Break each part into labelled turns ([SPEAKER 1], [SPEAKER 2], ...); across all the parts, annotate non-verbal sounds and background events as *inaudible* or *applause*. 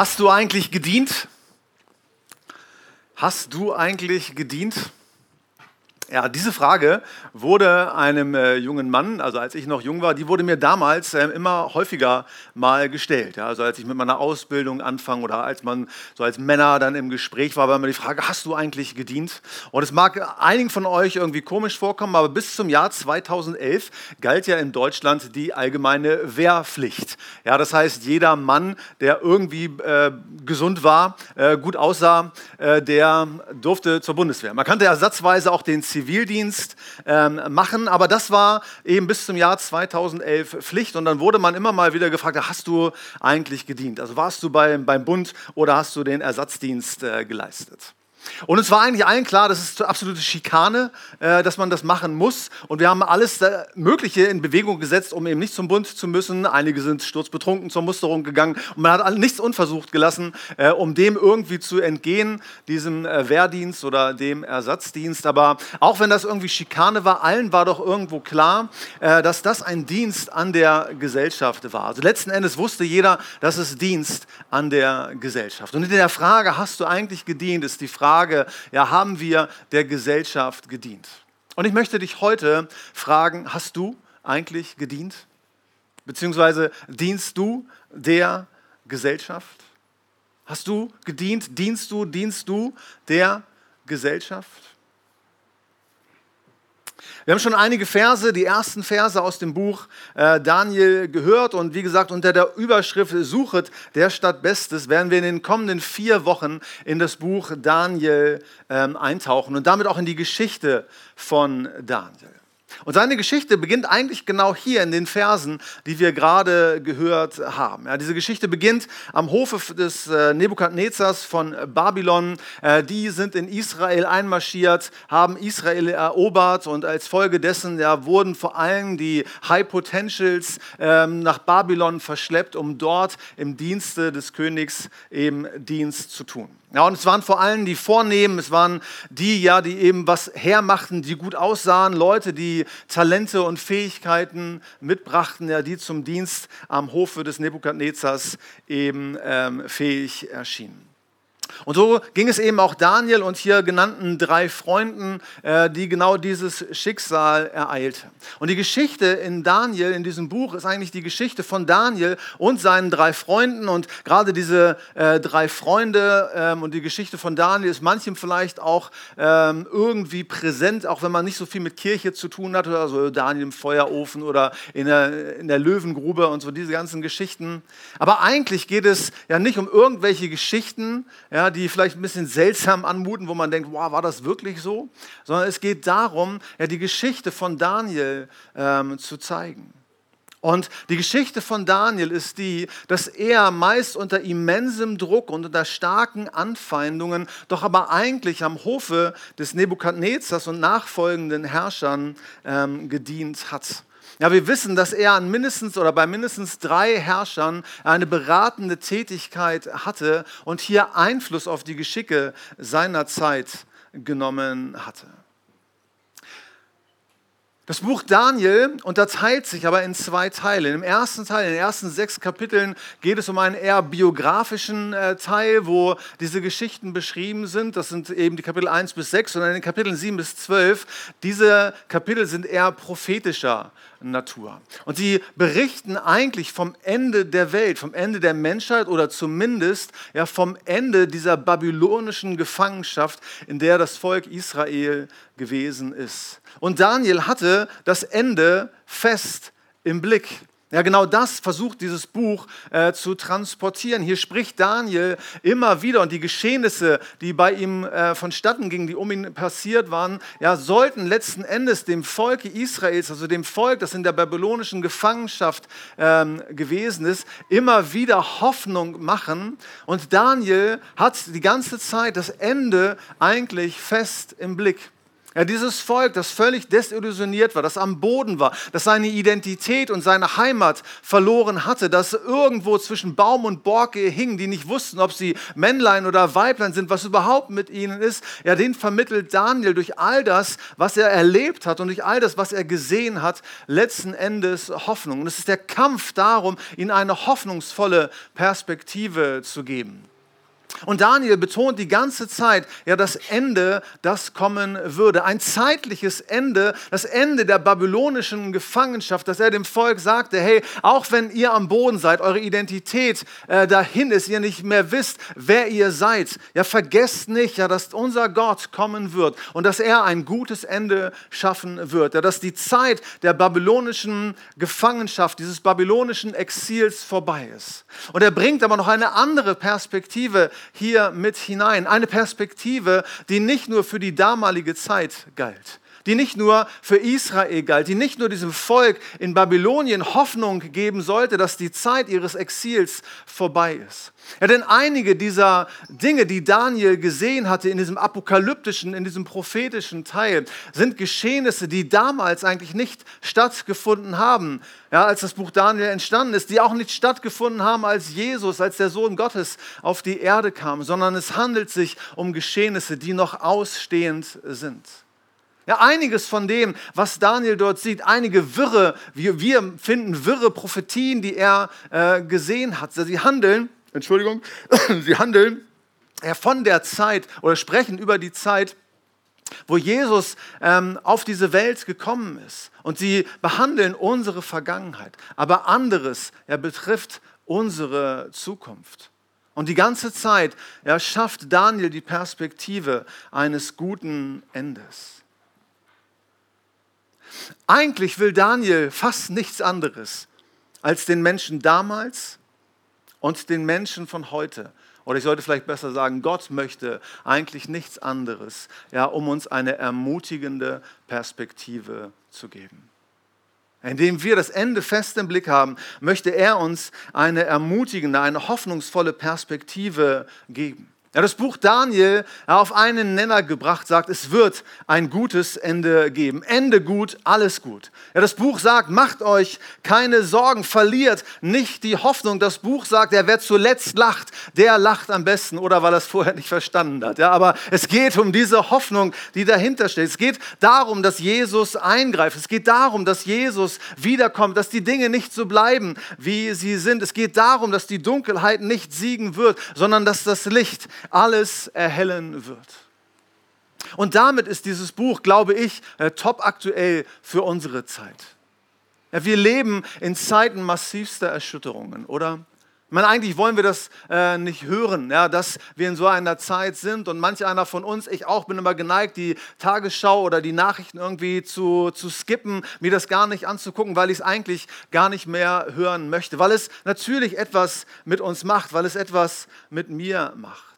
[SPEAKER 1] Hast du eigentlich gedient? Hast du eigentlich gedient? Ja, diese Frage wurde einem äh, jungen Mann, also als ich noch jung war, die wurde mir damals äh, immer häufiger mal gestellt. Ja, also als ich mit meiner Ausbildung anfange oder als man so als Männer dann im Gespräch war, war immer die Frage, hast du eigentlich gedient? Und es mag einigen von euch irgendwie komisch vorkommen, aber bis zum Jahr 2011 galt ja in Deutschland die allgemeine Wehrpflicht. Ja, das heißt, jeder Mann, der irgendwie äh, gesund war, äh, gut aussah, äh, der durfte zur Bundeswehr. Man kannte ersatzweise auch den Zivil Zivildienst ähm, machen. Aber das war eben bis zum Jahr 2011 Pflicht. Und dann wurde man immer mal wieder gefragt, hast du eigentlich gedient? Also warst du bei, beim Bund oder hast du den Ersatzdienst äh, geleistet? Und es war eigentlich allen klar, das ist absolute Schikane, äh, dass man das machen muss. Und wir haben alles Mögliche in Bewegung gesetzt, um eben nicht zum Bund zu müssen. Einige sind sturzbetrunken zur Musterung gegangen. Und man hat nichts unversucht gelassen, äh, um dem irgendwie zu entgehen, diesem äh, Wehrdienst oder dem Ersatzdienst. Aber auch wenn das irgendwie Schikane war, allen war doch irgendwo klar, dass das ein Dienst an der Gesellschaft war. Also letzten Endes wusste jeder, dass es Dienst an der Gesellschaft. Und in der Frage, hast du eigentlich gedient, ist die Frage, Frage, ja, haben wir der Gesellschaft gedient? Und ich möchte dich heute fragen, hast du eigentlich gedient? Beziehungsweise dienst du der Gesellschaft? Hast du gedient? Dienst du, dienst du der Gesellschaft? Wir haben schon einige Verse, die ersten Verse aus dem Buch äh, Daniel gehört und wie gesagt unter der Überschrift Suchet der Stadt Bestes werden wir in den kommenden vier Wochen in das Buch Daniel ähm, eintauchen und damit auch in die Geschichte von Daniel. Und seine Geschichte beginnt eigentlich genau hier in den Versen, die wir gerade gehört haben. Ja, diese Geschichte beginnt am Hofe des äh, Nebukadnezars von Babylon. Äh, die sind in Israel einmarschiert, haben Israel erobert und als Folge dessen ja, wurden vor allem die High Potentials ähm, nach Babylon verschleppt, um dort im Dienste des Königs eben Dienst zu tun. Ja, und es waren vor allem die Vornehmen, es waren die, ja, die eben was hermachten, die gut aussahen, Leute, die Talente und Fähigkeiten mitbrachten, ja, die zum Dienst am Hofe des Nebukadnezars eben ähm, fähig erschienen. Und so ging es eben auch Daniel und hier genannten drei Freunden, äh, die genau dieses Schicksal ereilte. Und die Geschichte in Daniel, in diesem Buch, ist eigentlich die Geschichte von Daniel und seinen drei Freunden. Und gerade diese äh, drei Freunde ähm, und die Geschichte von Daniel ist manchem vielleicht auch ähm, irgendwie präsent, auch wenn man nicht so viel mit Kirche zu tun hat, oder so Daniel im Feuerofen oder in der, in der Löwengrube und so diese ganzen Geschichten. Aber eigentlich geht es ja nicht um irgendwelche Geschichten, ja, ja, die vielleicht ein bisschen seltsam anmuten, wo man denkt, wow, war das wirklich so? Sondern es geht darum, ja, die Geschichte von Daniel ähm, zu zeigen. Und die Geschichte von Daniel ist die, dass er meist unter immensem Druck und unter starken Anfeindungen, doch aber eigentlich am Hofe des Nebukadnezars und nachfolgenden Herrschern ähm, gedient hat. Ja, wir wissen, dass er an mindestens oder bei mindestens drei Herrschern eine beratende Tätigkeit hatte und hier Einfluss auf die Geschicke seiner Zeit genommen hatte. Das Buch Daniel unterteilt sich aber in zwei Teile. Im ersten Teil, in den ersten sechs Kapiteln, geht es um einen eher biografischen äh, Teil, wo diese Geschichten beschrieben sind. Das sind eben die Kapitel 1 bis 6 und in den Kapiteln 7 bis 12. Diese Kapitel sind eher prophetischer Natur. Und sie berichten eigentlich vom Ende der Welt, vom Ende der Menschheit oder zumindest ja, vom Ende dieser babylonischen Gefangenschaft, in der das Volk Israel gewesen ist. Und Daniel hatte das Ende fest im Blick. Ja, genau das versucht dieses Buch äh, zu transportieren. Hier spricht Daniel immer wieder und die Geschehnisse, die bei ihm äh, vonstatten gingen, die um ihn passiert waren, ja, sollten letzten Endes dem Volke Israels, also dem Volk, das in der babylonischen Gefangenschaft ähm, gewesen ist, immer wieder Hoffnung machen. Und Daniel hat die ganze Zeit das Ende eigentlich fest im Blick. Ja, dieses Volk, das völlig desillusioniert war, das am Boden war, das seine Identität und seine Heimat verloren hatte, das irgendwo zwischen Baum und Borke hing, die nicht wussten, ob sie Männlein oder Weiblein sind, was überhaupt mit ihnen ist, ja, den vermittelt Daniel durch all das, was er erlebt hat und durch all das, was er gesehen hat, letzten Endes Hoffnung. Und es ist der Kampf darum, ihnen eine hoffnungsvolle Perspektive zu geben. Und Daniel betont die ganze Zeit, ja, das Ende, das kommen würde. Ein zeitliches Ende, das Ende der babylonischen Gefangenschaft, dass er dem Volk sagte, hey, auch wenn ihr am Boden seid, eure Identität äh, dahin ist, ihr nicht mehr wisst, wer ihr seid, ja, vergesst nicht, ja, dass unser Gott kommen wird und dass er ein gutes Ende schaffen wird. Ja, dass die Zeit der babylonischen Gefangenschaft, dieses babylonischen Exils vorbei ist. Und er bringt aber noch eine andere Perspektive hier mit hinein. Eine Perspektive, die nicht nur für die damalige Zeit galt, die nicht nur für Israel galt, die nicht nur diesem Volk in Babylonien Hoffnung geben sollte, dass die Zeit ihres Exils vorbei ist. Ja, denn einige dieser Dinge, die Daniel gesehen hatte in diesem apokalyptischen, in diesem prophetischen Teil, sind Geschehnisse, die damals eigentlich nicht stattgefunden haben, ja, als das Buch Daniel entstanden ist, die auch nicht stattgefunden haben, als Jesus, als der Sohn Gottes auf die Erde kam, sondern es handelt sich um Geschehnisse, die noch ausstehend sind. Ja, einiges von dem, was Daniel dort sieht, einige wirre, wir, wir finden wirre Prophetien, die er äh, gesehen hat. Sie handeln Entschuldigung, *clears throat* sie handeln ja, von der Zeit oder sprechen über die Zeit, wo Jesus ähm, auf diese Welt gekommen ist. Und sie behandeln unsere Vergangenheit. Aber anderes ja, betrifft unsere Zukunft. Und die ganze Zeit ja, schafft Daniel die Perspektive eines guten Endes. Eigentlich will Daniel fast nichts anderes, als den Menschen damals und den Menschen von heute. Oder ich sollte vielleicht besser sagen, Gott möchte eigentlich nichts anderes, ja, um uns eine ermutigende Perspektive zu geben. Indem wir das Ende fest im Blick haben, möchte er uns eine ermutigende, eine hoffnungsvolle Perspektive geben. Ja, das Buch Daniel auf einen Nenner gebracht sagt, es wird ein gutes Ende geben. Ende gut, alles gut. Ja, das Buch sagt, macht euch keine Sorgen, verliert nicht die Hoffnung. Das Buch sagt, der wer zuletzt lacht, der lacht am besten oder weil er es vorher nicht verstanden hat. Ja, aber es geht um diese Hoffnung, die dahinter steht. Es geht darum, dass Jesus eingreift. Es geht darum, dass Jesus wiederkommt, dass die Dinge nicht so bleiben, wie sie sind. Es geht darum, dass die Dunkelheit nicht siegen wird, sondern dass das Licht alles erhellen wird. Und damit ist dieses Buch, glaube ich, äh, top aktuell für unsere Zeit. Wir leben in Zeiten massivster Erschütterungen, oder? Ich meine, eigentlich wollen wir das äh, nicht hören, ja, dass wir in so einer Zeit sind. Und manch einer von uns, ich auch, bin immer geneigt, die Tagesschau oder die Nachrichten irgendwie zu, zu skippen, mir das gar nicht anzugucken, weil ich es eigentlich gar nicht mehr hören möchte. Weil es natürlich etwas mit uns macht, weil es etwas mit mir macht.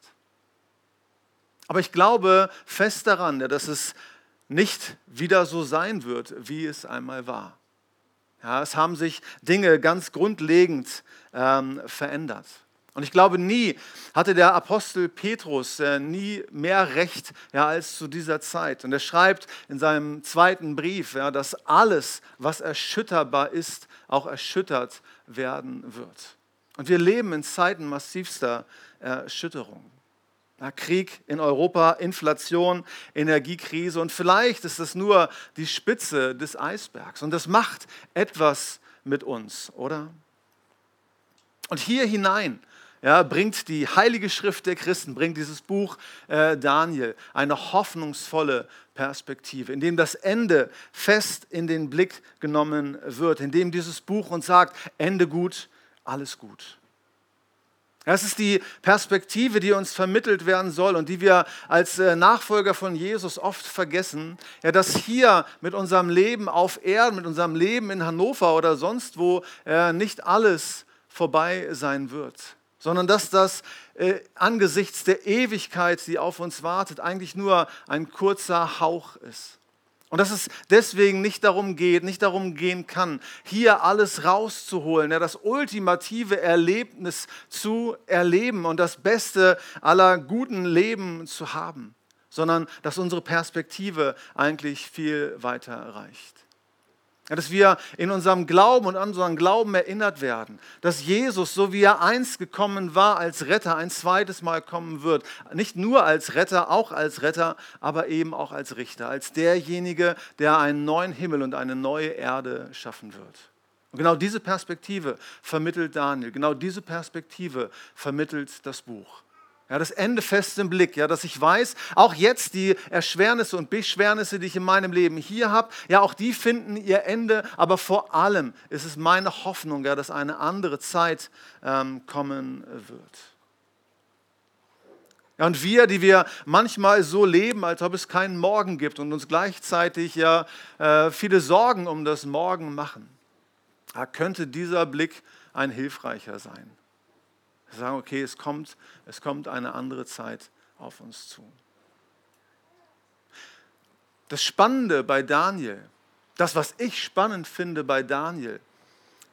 [SPEAKER 1] Aber ich glaube fest daran, dass es nicht wieder so sein wird, wie es einmal war. Ja, es haben sich Dinge ganz grundlegend ähm, verändert. Und ich glaube, nie hatte der Apostel Petrus äh, nie mehr Recht ja, als zu dieser Zeit. Und er schreibt in seinem zweiten Brief, ja, dass alles, was erschütterbar ist, auch erschüttert werden wird. Und wir leben in Zeiten massivster Erschütterung. Krieg in Europa, Inflation, Energiekrise und vielleicht ist das nur die Spitze des Eisbergs und das macht etwas mit uns, oder? Und hier hinein ja, bringt die Heilige Schrift der Christen, bringt dieses Buch äh, Daniel eine hoffnungsvolle Perspektive, in dem das Ende fest in den Blick genommen wird, in dem dieses Buch uns sagt, Ende gut, alles gut. Das ist die Perspektive, die uns vermittelt werden soll und die wir als äh, Nachfolger von Jesus oft vergessen. Ja, dass hier mit unserem Leben auf Erden, mit unserem Leben in Hannover oder sonst wo äh, nicht alles vorbei sein wird, sondern dass das äh, angesichts der Ewigkeit, die auf uns wartet, eigentlich nur ein kurzer Hauch ist. Und dass es deswegen nicht darum geht, nicht darum gehen kann, hier alles rauszuholen, ja, das ultimative Erlebnis zu erleben und das Beste aller guten Leben zu haben, sondern dass unsere Perspektive eigentlich viel weiter reicht. Dass wir in unserem Glauben und an unseren Glauben erinnert werden, dass Jesus, so wie er einst gekommen war als Retter, ein zweites Mal kommen wird. Nicht nur als Retter, auch als Retter, aber eben auch als Richter, als derjenige, der einen neuen Himmel und eine neue Erde schaffen wird. Und genau diese Perspektive vermittelt Daniel, genau diese Perspektive vermittelt das Buch. Ja, das Ende fest im Blick, ja, dass ich weiß, auch jetzt die Erschwernisse und Beschwernisse, die ich in meinem Leben hier habe, ja, auch die finden ihr Ende, aber vor allem ist es meine Hoffnung, ja, dass eine andere Zeit ähm, kommen wird. Ja, und wir, die wir manchmal so leben, als ob es keinen Morgen gibt und uns gleichzeitig ja äh, viele Sorgen um das Morgen machen, da könnte dieser Blick ein hilfreicher sein. Sagen, okay, es kommt, es kommt eine andere Zeit auf uns zu. Das Spannende bei Daniel, das, was ich spannend finde bei Daniel,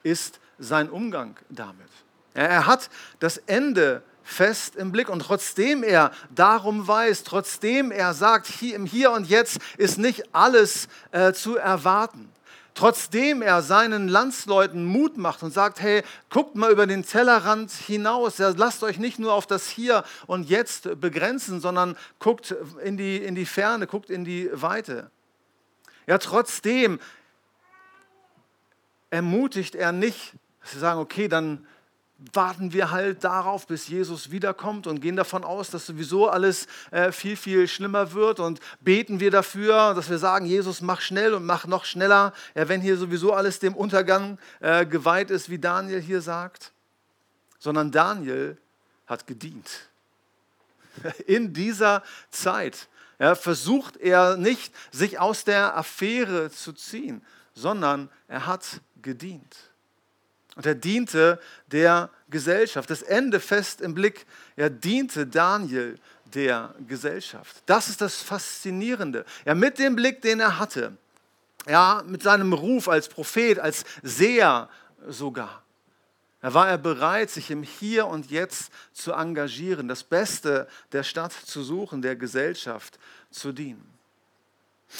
[SPEAKER 1] ist sein Umgang damit. Er hat das Ende fest im Blick und trotzdem er darum weiß, trotzdem er sagt, hier, im Hier und Jetzt ist nicht alles äh, zu erwarten trotzdem er seinen Landsleuten Mut macht und sagt, hey, guckt mal über den Tellerrand hinaus, ja, lasst euch nicht nur auf das Hier und Jetzt begrenzen, sondern guckt in die, in die Ferne, guckt in die Weite. Ja, trotzdem ermutigt er nicht, dass sie sagen, okay, dann warten wir halt darauf, bis Jesus wiederkommt und gehen davon aus, dass sowieso alles äh, viel, viel schlimmer wird und beten wir dafür, dass wir sagen, Jesus, mach schnell und mach noch schneller, ja, wenn hier sowieso alles dem Untergang äh, geweiht ist, wie Daniel hier sagt. Sondern Daniel hat gedient. *laughs* In dieser Zeit ja, versucht er nicht, sich aus der Affäre zu ziehen, sondern er hat gedient. Und er diente der Gesellschaft. Das Ende fest im Blick. Er diente Daniel der Gesellschaft. Das ist das Faszinierende. Ja, mit dem Blick, den er hatte, ja, mit seinem Ruf als Prophet, als Seher sogar, da war er bereit, sich im Hier und Jetzt zu engagieren, das Beste der Stadt zu suchen, der Gesellschaft zu dienen.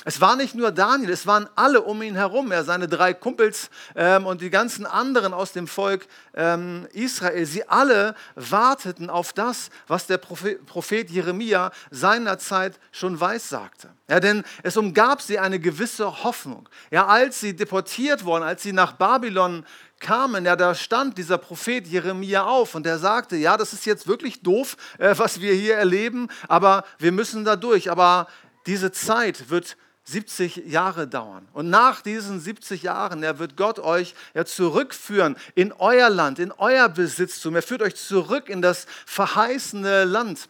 [SPEAKER 1] Es war nicht nur Daniel, es waren alle um ihn herum, er, seine drei Kumpels ähm, und die ganzen anderen aus dem Volk ähm, Israel. Sie alle warteten auf das, was der Prophet, Jeremia seinerzeit schon weissagte. Ja, denn es umgab sie eine gewisse Hoffnung. Ja, als sie deportiert wurden, als sie nach Babylon kamen, ja, da stand dieser Prophet Jeremia auf und er sagte, ja, das ist jetzt wirklich doof, äh, was wir hier erleben, aber wir müssen da durch. Aber diese Zeit wird 70 Jahre dauern. Und nach diesen 70 Jahren, er wird Gott euch ja zurückführen in euer Land, in euer Besitztum. Er führt euch zurück in das verheißene Land.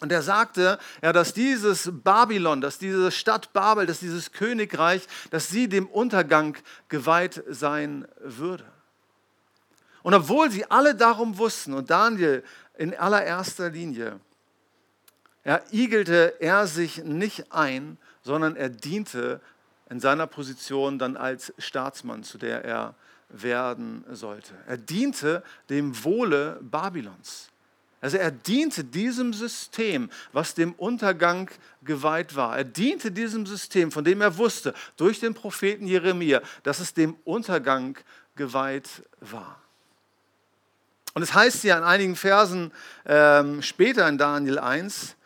[SPEAKER 1] Und er sagte, ja, dass dieses Babylon, dass diese Stadt Babel, dass dieses Königreich, dass sie dem Untergang geweiht sein würde. Und obwohl sie alle darum wussten und Daniel in allererster Linie, ja, igelte er sich nicht ein, sondern er diente in seiner Position dann als Staatsmann, zu der er werden sollte. Er diente dem Wohle Babylons. Also er diente diesem System, was dem Untergang geweiht war. Er diente diesem System, von dem er wusste, durch den Propheten Jeremia, dass es dem Untergang geweiht war. Und es heißt ja in einigen Versen ähm, später in Daniel 1,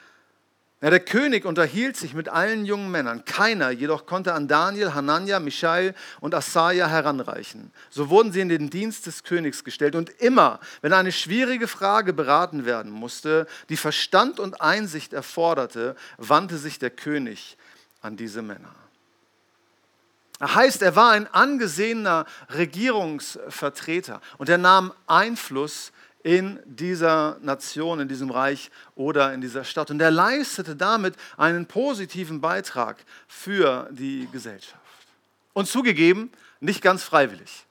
[SPEAKER 1] ja, der König unterhielt sich mit allen jungen Männern. Keiner jedoch konnte an Daniel, Hanania, Michael und Asaja heranreichen. So wurden sie in den Dienst des Königs gestellt. Und immer, wenn eine schwierige Frage beraten werden musste, die Verstand und Einsicht erforderte, wandte sich der König an diese Männer. Er heißt, er war ein angesehener Regierungsvertreter und er nahm Einfluss in dieser Nation, in diesem Reich oder in dieser Stadt. Und er leistete damit einen positiven Beitrag für die Gesellschaft. Und zugegeben, nicht ganz freiwillig.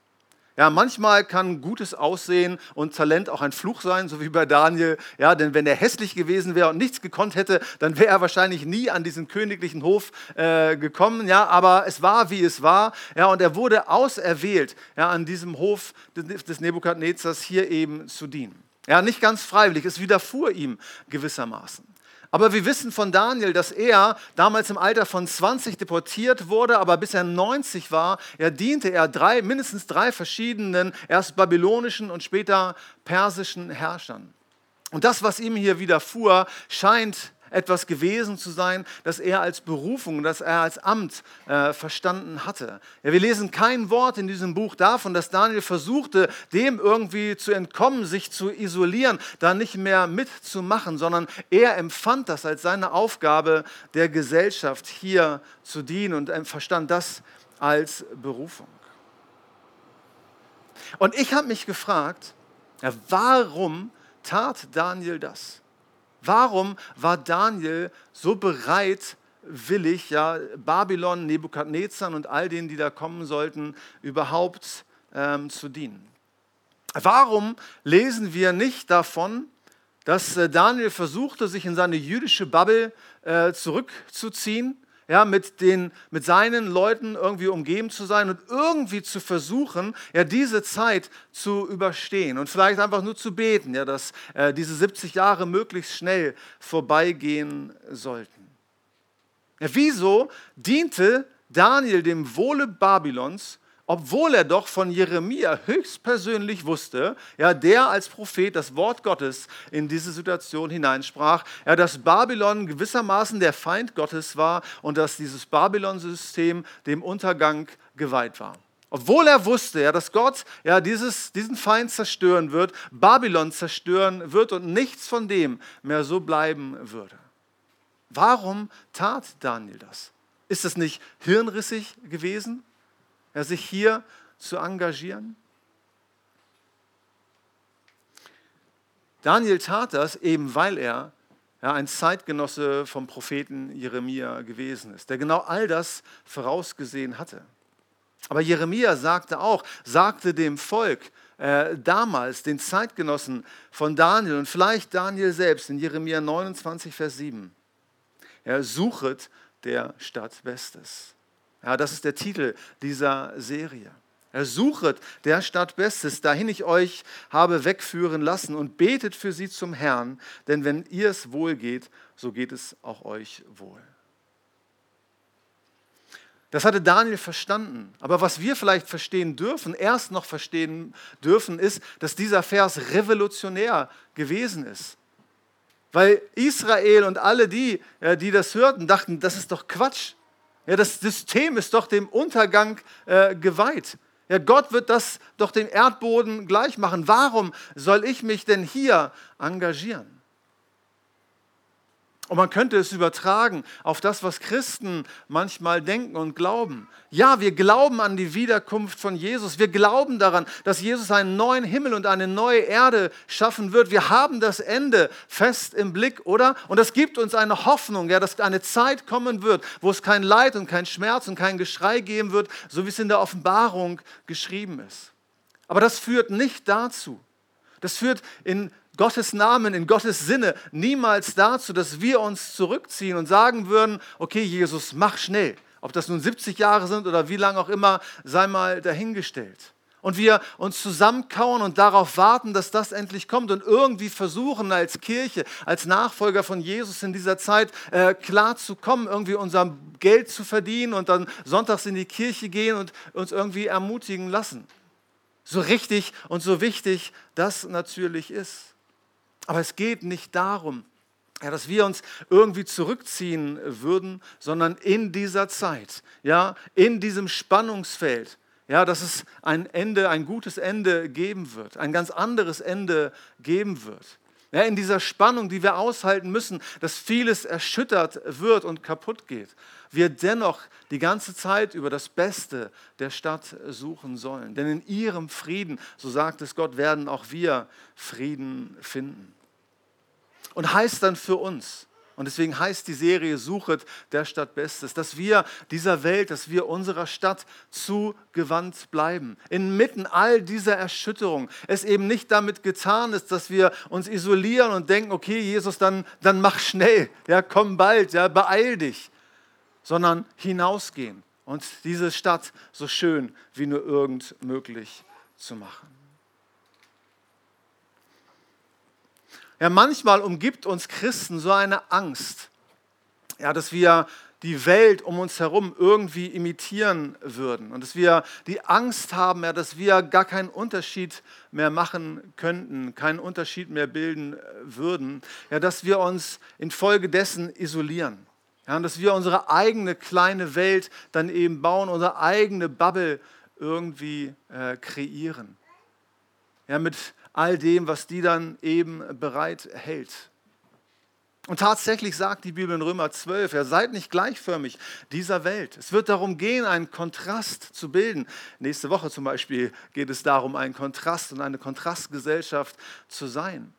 [SPEAKER 1] Ja, manchmal kann gutes Aussehen und Talent auch ein Fluch sein, so wie bei Daniel. Ja, denn wenn er hässlich gewesen wäre und nichts gekonnt hätte, dann wäre er wahrscheinlich nie an diesen königlichen Hof äh, gekommen. Ja, aber es war, wie es war. Ja, und er wurde auserwählt, ja, an diesem Hof des Nebukadnezars hier eben zu dienen. Ja, nicht ganz freiwillig, es widerfuhr ihm gewissermaßen. Aber wir wissen von Daniel, dass er damals im Alter von 20 deportiert wurde, aber bis er 90 war, er diente er drei, mindestens drei verschiedenen, erst babylonischen und später persischen Herrschern. Und das, was ihm hier widerfuhr, scheint etwas gewesen zu sein, das er als Berufung, das er als Amt äh, verstanden hatte. Ja, wir lesen kein Wort in diesem Buch davon, dass Daniel versuchte, dem irgendwie zu entkommen, sich zu isolieren, da nicht mehr mitzumachen, sondern er empfand das als seine Aufgabe der Gesellschaft hier zu dienen und verstand das als Berufung. Und ich habe mich gefragt, warum tat Daniel das? Warum war Daniel so bereitwillig, ja, Babylon, Nebukadnezar und all denen, die da kommen sollten, überhaupt ähm, zu dienen? Warum lesen wir nicht davon, dass äh, Daniel versuchte, sich in seine jüdische Bubble äh, zurückzuziehen ja, mit, den, mit seinen Leuten irgendwie umgeben zu sein und irgendwie zu versuchen, ja, diese Zeit zu überstehen und vielleicht einfach nur zu beten, ja, dass äh, diese 70 Jahre möglichst schnell vorbeigehen sollten. Ja, wieso diente Daniel dem Wohle Babylons obwohl er doch von Jeremia höchstpersönlich wusste, ja, der als Prophet das Wort Gottes in diese Situation hineinsprach, ja, dass Babylon gewissermaßen der Feind Gottes war und dass dieses Babylon-System dem Untergang geweiht war. Obwohl er wusste, ja, dass Gott ja, dieses, diesen Feind zerstören wird, Babylon zerstören wird und nichts von dem mehr so bleiben würde. Warum tat Daniel das? Ist es nicht hirnrissig gewesen? Ja, sich hier zu engagieren? Daniel tat das eben, weil er ja, ein Zeitgenosse vom Propheten Jeremia gewesen ist, der genau all das vorausgesehen hatte. Aber Jeremia sagte auch, sagte dem Volk äh, damals, den Zeitgenossen von Daniel und vielleicht Daniel selbst in Jeremia 29, Vers 7, ja, suchet der Stadt Bestes. Ja, das ist der Titel dieser Serie. Ersuchet der Stadt Bestes, dahin ich euch habe wegführen lassen und betet für sie zum Herrn, denn wenn ihr es wohl geht, so geht es auch euch wohl. Das hatte Daniel verstanden. Aber was wir vielleicht verstehen dürfen, erst noch verstehen dürfen, ist, dass dieser Vers revolutionär gewesen ist. Weil Israel und alle die, die das hörten, dachten, das ist doch Quatsch. Ja, das System ist doch dem Untergang äh, geweiht. Ja, Gott wird das doch dem Erdboden gleich machen. Warum soll ich mich denn hier engagieren? Und man könnte es übertragen auf das, was Christen manchmal denken und glauben. Ja, wir glauben an die Wiederkunft von Jesus. Wir glauben daran, dass Jesus einen neuen Himmel und eine neue Erde schaffen wird. Wir haben das Ende fest im Blick, oder? Und das gibt uns eine Hoffnung, ja, dass eine Zeit kommen wird, wo es kein Leid und kein Schmerz und kein Geschrei geben wird, so wie es in der Offenbarung geschrieben ist. Aber das führt nicht dazu. Das führt in Gottes Namen, in Gottes Sinne niemals dazu, dass wir uns zurückziehen und sagen würden, okay Jesus, mach schnell. Ob das nun 70 Jahre sind oder wie lange auch immer, sei mal dahingestellt. Und wir uns zusammenkauen und darauf warten, dass das endlich kommt und irgendwie versuchen als Kirche, als Nachfolger von Jesus in dieser Zeit äh, klar zu kommen, irgendwie unser Geld zu verdienen und dann sonntags in die Kirche gehen und uns irgendwie ermutigen lassen. So richtig und so wichtig das natürlich ist. Aber es geht nicht darum, ja, dass wir uns irgendwie zurückziehen würden, sondern in dieser Zeit, ja, in diesem Spannungsfeld, ja, dass es ein Ende, ein gutes Ende geben wird, ein ganz anderes Ende geben wird. Ja, in dieser Spannung, die wir aushalten müssen, dass vieles erschüttert wird und kaputt geht, wir dennoch die ganze Zeit über das Beste der Stadt suchen sollen. Denn in ihrem Frieden, so sagt es Gott, werden auch wir Frieden finden. Und heißt dann für uns, und deswegen heißt die Serie Suchet der Stadt Bestes, dass wir dieser Welt, dass wir unserer Stadt zugewandt bleiben. Inmitten all dieser Erschütterung. Es eben nicht damit getan ist, dass wir uns isolieren und denken, okay, Jesus, dann, dann mach schnell, ja, komm bald, ja, beeil dich. Sondern hinausgehen und diese Stadt so schön wie nur irgend möglich zu machen. Ja, manchmal umgibt uns Christen so eine Angst, ja, dass wir die Welt um uns herum irgendwie imitieren würden und dass wir die Angst haben, ja, dass wir gar keinen Unterschied mehr machen könnten, keinen Unterschied mehr bilden äh, würden, ja, dass wir uns infolgedessen isolieren. Ja, und dass wir unsere eigene kleine Welt dann eben bauen, unsere eigene Bubble irgendwie äh, kreieren. Ja, mit all dem, was die dann eben bereit hält. Und tatsächlich sagt die Bibel in Römer 12, ja, seid nicht gleichförmig dieser Welt. Es wird darum gehen, einen Kontrast zu bilden. Nächste Woche zum Beispiel geht es darum, einen Kontrast und eine Kontrastgesellschaft zu sein.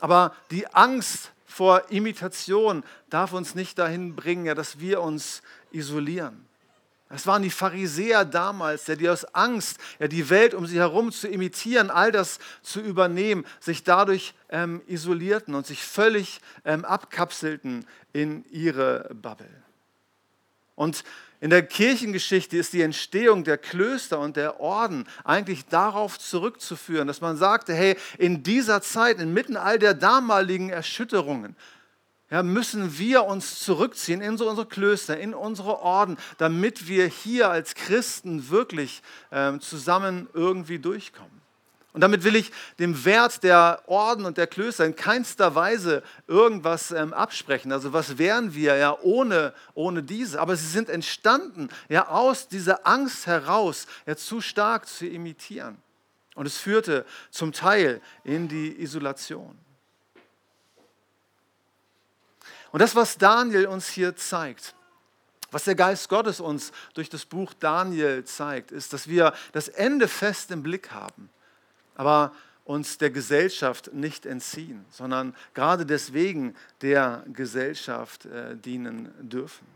[SPEAKER 1] Aber die Angst vor Imitation darf uns nicht dahin bringen, ja, dass wir uns isolieren. Es waren die Pharisäer damals, die aus Angst, die Welt um sie herum zu imitieren, all das zu übernehmen, sich dadurch ähm, isolierten und sich völlig ähm, abkapselten in ihre Bubble. Und in der Kirchengeschichte ist die Entstehung der Klöster und der Orden eigentlich darauf zurückzuführen, dass man sagte, hey, in dieser Zeit, inmitten all der damaligen Erschütterungen, ja, müssen wir uns zurückziehen in unsere Klöster, in unsere Orden, damit wir hier als Christen wirklich ähm, zusammen irgendwie durchkommen. Und damit will ich dem Wert der Orden und der Klöster in keinster Weise irgendwas ähm, absprechen. Also was wären wir ja ohne, ohne diese? Aber sie sind entstanden ja aus dieser Angst heraus, ja zu stark zu imitieren. Und es führte zum Teil in die Isolation. Und das, was Daniel uns hier zeigt, was der Geist Gottes uns durch das Buch Daniel zeigt, ist, dass wir das Ende fest im Blick haben, aber uns der Gesellschaft nicht entziehen, sondern gerade deswegen der Gesellschaft äh, dienen dürfen.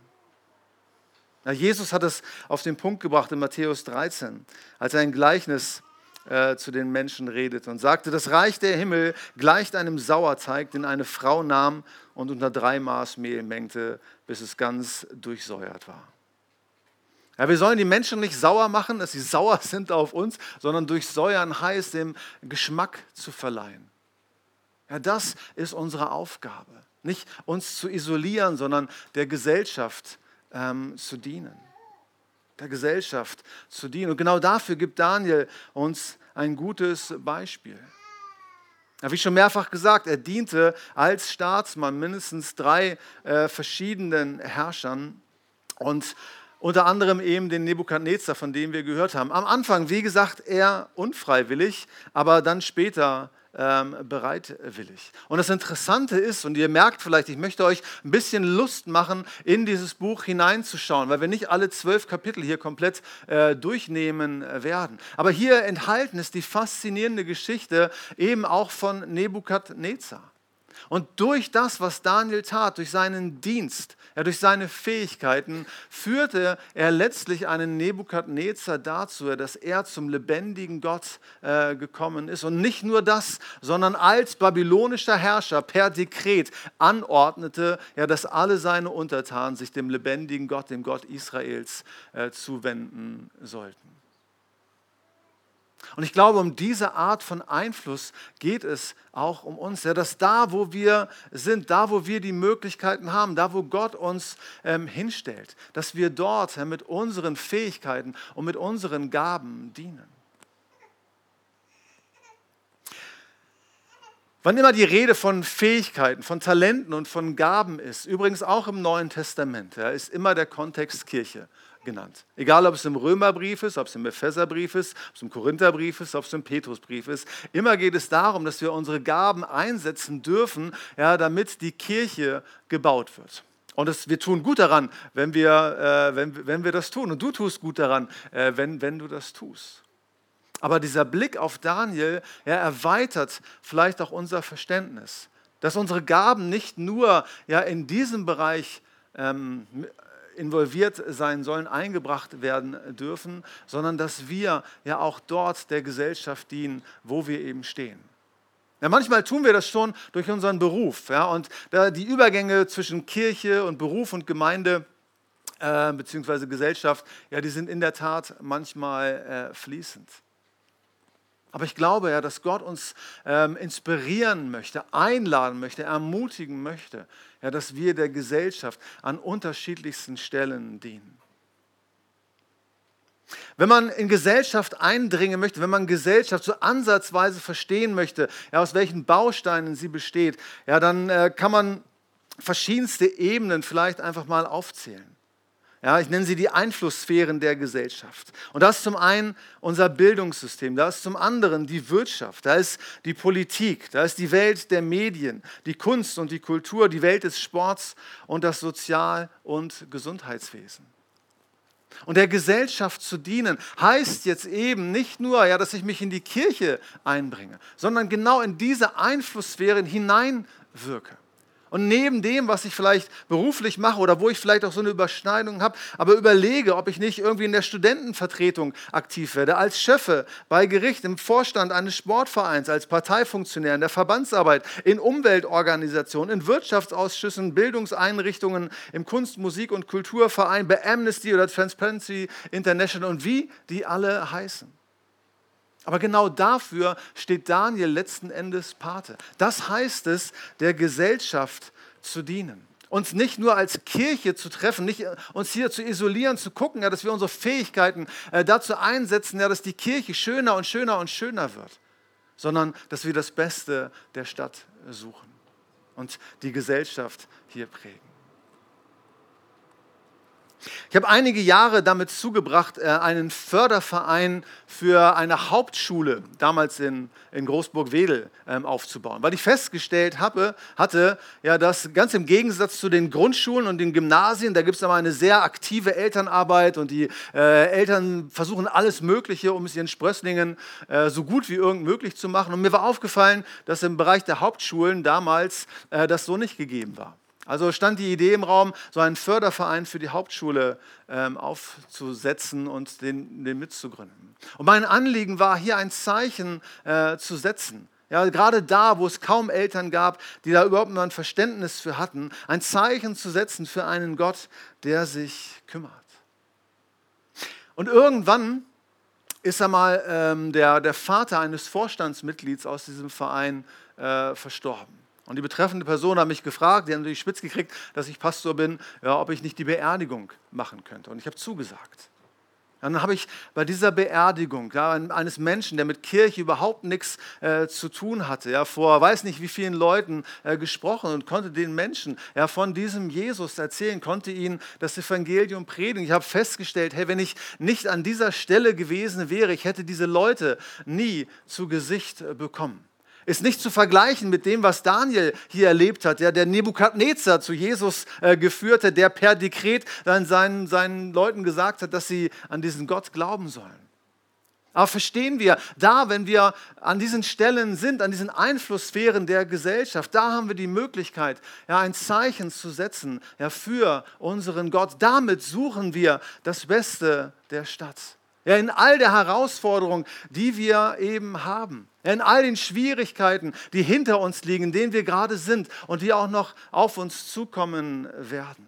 [SPEAKER 1] Jesus hat es auf den Punkt gebracht in Matthäus 13, als er ein Gleichnis äh, zu den Menschen redet und sagte, das Reich der Himmel gleicht einem Sauerteig, den eine Frau nahm und unter drei Maß Mehl mengte, bis es ganz durchsäuert war. Ja, wir sollen die Menschen nicht sauer machen, dass sie *laughs* sauer sind auf uns, sondern durchsäuern heißt, dem Geschmack zu verleihen. Ja, das ist unsere Aufgabe. Nicht uns zu isolieren, sondern der Gesellschaft ähm, zu dienen der Gesellschaft zu dienen. Und genau dafür gibt Daniel uns ein gutes Beispiel. Wie schon mehrfach gesagt, er diente als Staatsmann mindestens drei äh, verschiedenen Herrschern und unter anderem eben den Nebukadnezar, von dem wir gehört haben. Am Anfang, wie gesagt, eher unfreiwillig, aber dann später ähm, bereitwillig. Und das Interessante ist, und ihr merkt vielleicht, ich möchte euch ein bisschen Lust machen, in dieses Buch hineinzuschauen, weil wir nicht alle zwölf Kapitel hier komplett äh, durchnehmen äh, werden. Aber hier enthalten ist die faszinierende Geschichte eben auch von Nebukadnezar. Und durch das, was Daniel tat, durch seinen Dienst, ja, durch seine Fähigkeiten, führte er letztlich einen Nebukadnezar dazu, dass er zum lebendigen Gott äh, gekommen ist. Und nicht nur das, sondern als babylonischer Herrscher per Dekret anordnete, ja, dass alle seine Untertanen sich dem lebendigen Gott, dem Gott Israels, äh, zuwenden sollten. Und ich glaube, um diese Art von Einfluss geht es auch um uns. Ja, dass da, wo wir sind, da, wo wir die Möglichkeiten haben, da, wo Gott uns ähm, hinstellt, dass wir dort ja, mit unseren Fähigkeiten und mit unseren Gaben dienen. Wann immer die Rede von Fähigkeiten, von Talenten und von Gaben ist, übrigens auch im Neuen Testament, ja, ist immer der Kontext Kirche. Genannt. Egal, ob es im Römerbrief ist, ob es im Epheserbrief ist, ob es im Korintherbrief ist, ob es im Petrusbrief ist. Immer geht es darum, dass wir unsere Gaben einsetzen dürfen, ja, damit die Kirche gebaut wird. Und das, wir tun gut daran, wenn wir, äh, wenn, wenn wir das tun. Und du tust gut daran, äh, wenn, wenn du das tust. Aber dieser Blick auf Daniel ja, erweitert vielleicht auch unser Verständnis, dass unsere Gaben nicht nur ja, in diesem Bereich ähm, involviert sein sollen, eingebracht werden dürfen, sondern dass wir ja auch dort der Gesellschaft dienen, wo wir eben stehen. Ja, manchmal tun wir das schon durch unseren Beruf. Ja, und da die Übergänge zwischen Kirche und Beruf und Gemeinde äh, bzw. Gesellschaft, ja, die sind in der Tat manchmal äh, fließend. Aber ich glaube ja, dass Gott uns ähm, inspirieren möchte, einladen möchte, ermutigen möchte, ja, dass wir der Gesellschaft an unterschiedlichsten Stellen dienen. Wenn man in Gesellschaft eindringen möchte, wenn man Gesellschaft so ansatzweise verstehen möchte, ja, aus welchen Bausteinen sie besteht, ja, dann äh, kann man verschiedenste Ebenen vielleicht einfach mal aufzählen. Ja, ich nenne sie die Einflusssphären der Gesellschaft. Und das ist zum einen unser Bildungssystem, da ist zum anderen die Wirtschaft, da ist die Politik, da ist die Welt der Medien, die Kunst und die Kultur, die Welt des Sports und das Sozial- und Gesundheitswesen. Und der Gesellschaft zu dienen heißt jetzt eben nicht nur, ja, dass ich mich in die Kirche einbringe, sondern genau in diese Einflusssphären hineinwirke. Und neben dem, was ich vielleicht beruflich mache oder wo ich vielleicht auch so eine Überschneidung habe, aber überlege, ob ich nicht irgendwie in der Studentenvertretung aktiv werde, als Chefe bei Gericht, im Vorstand eines Sportvereins, als Parteifunktionär, in der Verbandsarbeit, in Umweltorganisationen, in Wirtschaftsausschüssen, Bildungseinrichtungen, im Kunst-, Musik- und Kulturverein, bei Amnesty oder Transparency International und wie die alle heißen. Aber genau dafür steht Daniel letzten Endes Pate. Das heißt es, der Gesellschaft zu dienen. Uns nicht nur als Kirche zu treffen, nicht uns hier zu isolieren, zu gucken, ja, dass wir unsere Fähigkeiten äh, dazu einsetzen, ja, dass die Kirche schöner und schöner und schöner wird, sondern dass wir das Beste der Stadt suchen und die Gesellschaft hier prägen. Ich habe einige Jahre damit zugebracht, äh, einen Förderverein für eine Hauptschule damals in, in Großburg-Wedel ähm, aufzubauen, weil ich festgestellt habe, hatte, ja, dass ganz im Gegensatz zu den Grundschulen und den Gymnasien, da gibt es aber eine sehr aktive Elternarbeit und die äh, Eltern versuchen alles Mögliche, um es ihren Sprösslingen äh, so gut wie irgend möglich zu machen. Und mir war aufgefallen, dass im Bereich der Hauptschulen damals äh, das so nicht gegeben war. Also stand die Idee im Raum, so einen Förderverein für die Hauptschule ähm, aufzusetzen und den, den mitzugründen. Und mein Anliegen war, hier ein Zeichen äh, zu setzen. Ja, gerade da, wo es kaum Eltern gab, die da überhaupt mal ein Verständnis für hatten, ein Zeichen zu setzen für einen Gott, der sich kümmert. Und irgendwann ist einmal ähm, der, der Vater eines Vorstandsmitglieds aus diesem Verein äh, verstorben. Und die betreffende Person hat mich gefragt, die hat natürlich spitz gekriegt, dass ich Pastor bin, ja, ob ich nicht die Beerdigung machen könnte. Und ich habe zugesagt. Dann habe ich bei dieser Beerdigung ja, eines Menschen, der mit Kirche überhaupt nichts äh, zu tun hatte, ja, vor weiß nicht wie vielen Leuten äh, gesprochen und konnte den Menschen ja, von diesem Jesus erzählen, konnte ihnen das Evangelium predigen. Ich habe festgestellt, hey, wenn ich nicht an dieser Stelle gewesen wäre, ich hätte diese Leute nie zu Gesicht äh, bekommen ist nicht zu vergleichen mit dem, was Daniel hier erlebt hat, der, der Nebukadnezar zu Jesus äh, geführte, der per Dekret dann seinen, seinen Leuten gesagt hat, dass sie an diesen Gott glauben sollen. Aber verstehen wir, da, wenn wir an diesen Stellen sind, an diesen Einflusssphären der Gesellschaft, da haben wir die Möglichkeit, ja, ein Zeichen zu setzen ja, für unseren Gott. Damit suchen wir das Beste der Stadt. Ja, in all der Herausforderung, die wir eben haben. Ja, in all den Schwierigkeiten, die hinter uns liegen, in denen wir gerade sind und die auch noch auf uns zukommen werden.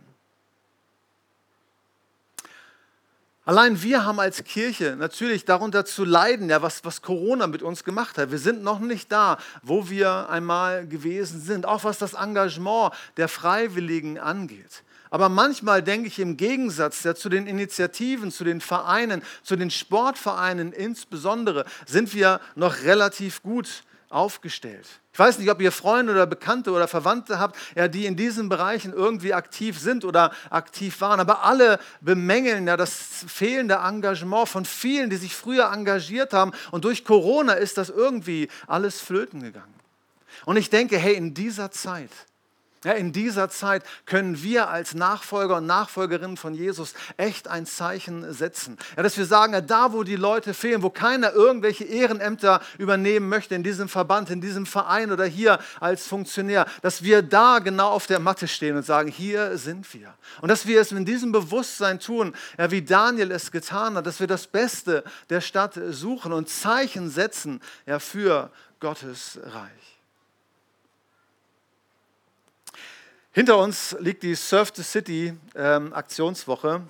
[SPEAKER 1] Allein wir haben als Kirche natürlich darunter zu leiden, ja, was, was Corona mit uns gemacht hat. Wir sind noch nicht da, wo wir einmal gewesen sind, auch was das Engagement der Freiwilligen angeht. Aber manchmal denke ich im Gegensatz ja, zu den Initiativen, zu den Vereinen, zu den Sportvereinen insbesondere, sind wir noch relativ gut aufgestellt. Ich weiß nicht, ob ihr Freunde oder Bekannte oder Verwandte habt, ja, die in diesen Bereichen irgendwie aktiv sind oder aktiv waren, aber alle bemängeln ja das fehlende Engagement von vielen, die sich früher engagiert haben und durch Corona ist das irgendwie alles flöten gegangen. Und ich denke, hey, in dieser Zeit, ja, in dieser Zeit können wir als Nachfolger und Nachfolgerinnen von Jesus echt ein Zeichen setzen. Ja, dass wir sagen, ja, da wo die Leute fehlen, wo keiner irgendwelche Ehrenämter übernehmen möchte, in diesem Verband, in diesem Verein oder hier als Funktionär, dass wir da genau auf der Matte stehen und sagen, hier sind wir. Und dass wir es in diesem Bewusstsein tun, wie Daniel es getan hat, dass wir das Beste der Stadt suchen und Zeichen setzen für Gottes Reich. Hinter uns liegt die Surf the City ähm, Aktionswoche.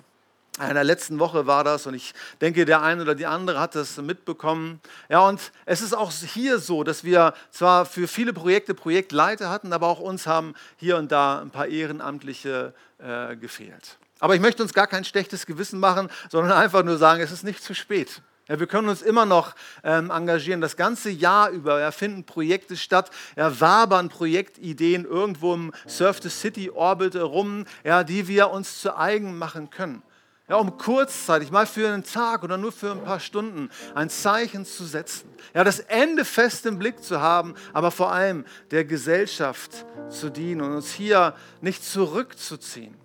[SPEAKER 1] In der letzten Woche war das und ich denke, der eine oder die andere hat das mitbekommen. Ja, und es ist auch hier so, dass wir zwar für viele Projekte Projektleiter hatten, aber auch uns haben hier und da ein paar Ehrenamtliche äh, gefehlt. Aber ich möchte uns gar kein schlechtes Gewissen machen, sondern einfach nur sagen, es ist nicht zu spät. Ja, wir können uns immer noch ähm, engagieren. Das ganze Jahr über ja, finden Projekte statt, ja, wabern Projektideen irgendwo im Surf the City Orbit rum, ja, die wir uns zu eigen machen können. Ja, um kurzzeitig, mal für einen Tag oder nur für ein paar Stunden, ein Zeichen zu setzen. Ja, das Ende fest im Blick zu haben, aber vor allem der Gesellschaft zu dienen und uns hier nicht zurückzuziehen,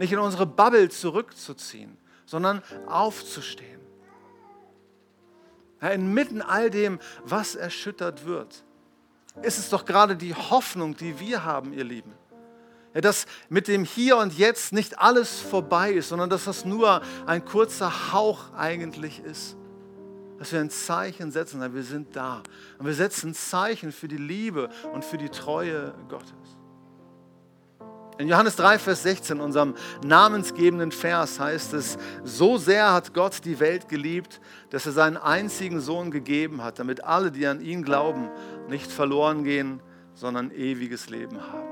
[SPEAKER 1] nicht in unsere Bubble zurückzuziehen, sondern aufzustehen ja, inmitten all dem, was erschüttert wird, ist es doch gerade die Hoffnung, die wir haben, ihr Lieben. Ja, dass mit dem Hier und Jetzt nicht alles vorbei ist, sondern dass das nur ein kurzer Hauch eigentlich ist. Dass wir ein Zeichen setzen, wir sind da. Und wir setzen Zeichen für die Liebe und für die Treue Gottes. In Johannes 3, Vers 16, unserem namensgebenden Vers, heißt es, so sehr hat Gott die Welt geliebt, dass er seinen einzigen Sohn gegeben hat, damit alle, die an ihn glauben, nicht verloren gehen, sondern ewiges Leben haben.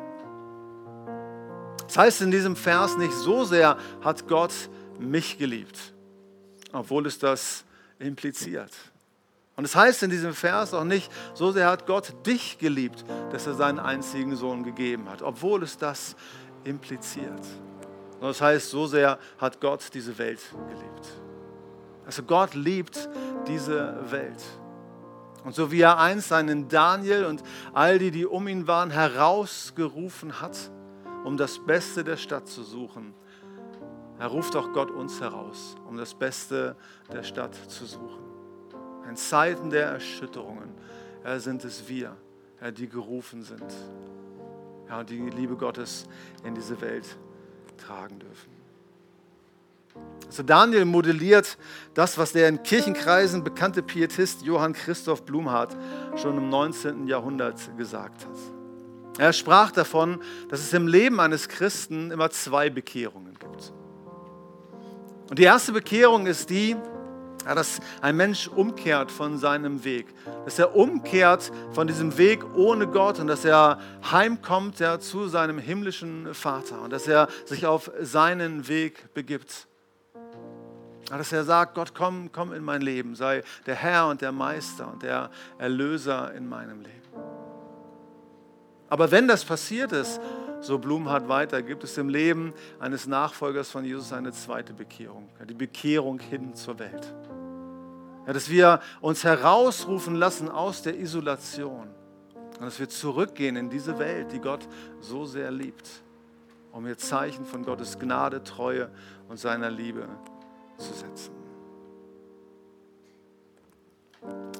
[SPEAKER 1] Das heißt in diesem Vers nicht, so sehr hat Gott mich geliebt, obwohl es das impliziert. Und es das heißt in diesem Vers auch nicht, so sehr hat Gott dich geliebt, dass er seinen einzigen Sohn gegeben hat, obwohl es das impliziert. Und das heißt, so sehr hat Gott diese Welt geliebt. Also Gott liebt diese Welt. Und so wie er einst seinen Daniel und all die, die um ihn waren, herausgerufen hat, um das Beste der Stadt zu suchen, er ruft auch Gott uns heraus, um das Beste der Stadt zu suchen. In Zeiten der Erschütterungen ja, sind es wir, ja, die gerufen sind, ja, die Liebe Gottes in diese Welt tragen dürfen. Also Daniel modelliert das, was der in Kirchenkreisen bekannte Pietist Johann Christoph Blumhardt schon im 19. Jahrhundert gesagt hat. Er sprach davon, dass es im Leben eines Christen immer zwei Bekehrungen gibt. Und die erste Bekehrung ist die, ja, dass ein Mensch umkehrt von seinem Weg, dass er umkehrt von diesem Weg ohne Gott und dass er heimkommt ja, zu seinem himmlischen Vater und dass er sich auf seinen Weg begibt. Ja, dass er sagt, Gott, komm, komm in mein Leben, sei der Herr und der Meister und der Erlöser in meinem Leben. Aber wenn das passiert ist, so Blumhardt weiter, gibt es im Leben eines Nachfolgers von Jesus eine zweite Bekehrung, die Bekehrung hin zur Welt. Ja, dass wir uns herausrufen lassen aus der Isolation und dass wir zurückgehen in diese Welt, die Gott so sehr liebt, um hier Zeichen von Gottes Gnade, Treue und seiner Liebe zu setzen.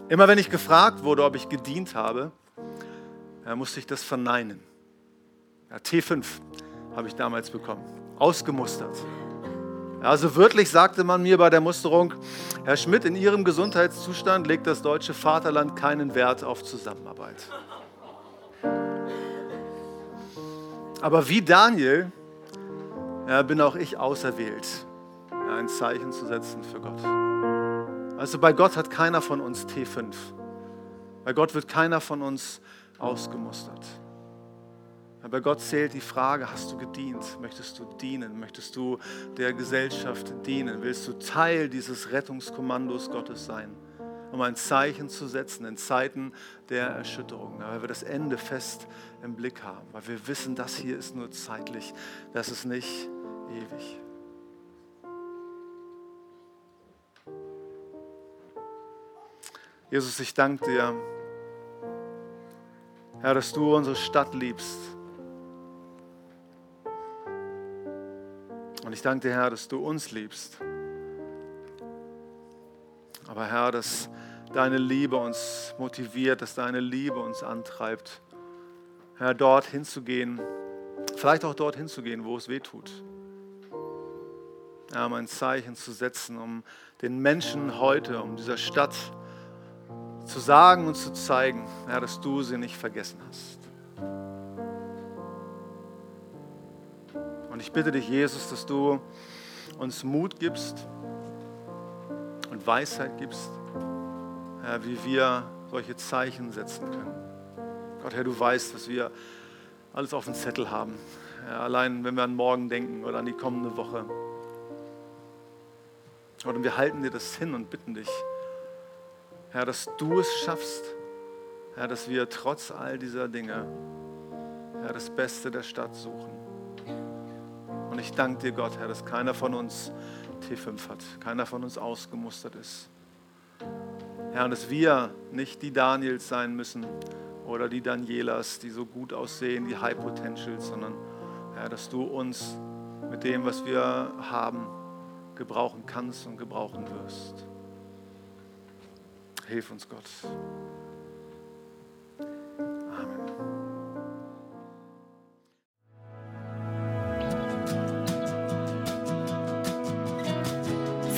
[SPEAKER 1] Immer wenn ich gefragt wurde, ob ich gedient habe, musste ich das verneinen. Ja, T5 habe ich damals bekommen, ausgemustert. Also wörtlich sagte man mir bei der Musterung, Herr Schmidt, in Ihrem Gesundheitszustand legt das deutsche Vaterland keinen Wert auf Zusammenarbeit. Aber wie Daniel ja, bin auch ich auserwählt, ein Zeichen zu setzen für Gott. Also bei Gott hat keiner von uns T5. Bei Gott wird keiner von uns ausgemustert. Aber Gott zählt die Frage, hast du gedient? Möchtest du dienen? Möchtest du der Gesellschaft dienen? Willst du Teil dieses Rettungskommandos Gottes sein? um ein Zeichen zu setzen in Zeiten der Erschütterung, weil wir das Ende fest im Blick haben, weil wir wissen, das hier ist nur zeitlich, das ist nicht ewig. Jesus, ich danke dir, Herr, dass du unsere Stadt liebst. Ich danke dir, Herr, dass du uns liebst. Aber Herr, dass deine Liebe uns motiviert, dass deine Liebe uns antreibt, Herr, dort hinzugehen, vielleicht auch dort hinzugehen, wo es weh tut. Herr, um ein Zeichen zu setzen, um den Menschen heute, um dieser Stadt zu sagen und zu zeigen, Herr, dass du sie nicht vergessen hast. Und ich bitte dich, Jesus, dass du uns Mut gibst und Weisheit gibst, Herr, wie wir solche Zeichen setzen können. Gott, Herr, du weißt, was wir alles auf dem Zettel haben. Ja, allein wenn wir an morgen denken oder an die kommende Woche. Und wir halten dir das hin und bitten dich, Herr, dass du es schaffst, Herr, dass wir trotz all dieser Dinge, Herr, das Beste der Stadt suchen. Ich danke dir, Gott, Herr, dass keiner von uns T5 hat, keiner von uns ausgemustert ist. Herr, und dass wir nicht die Daniels sein müssen oder die Danielas, die so gut aussehen, die High Potentials, sondern Herr, dass du uns mit dem, was wir haben, gebrauchen kannst und gebrauchen wirst. Hilf uns, Gott.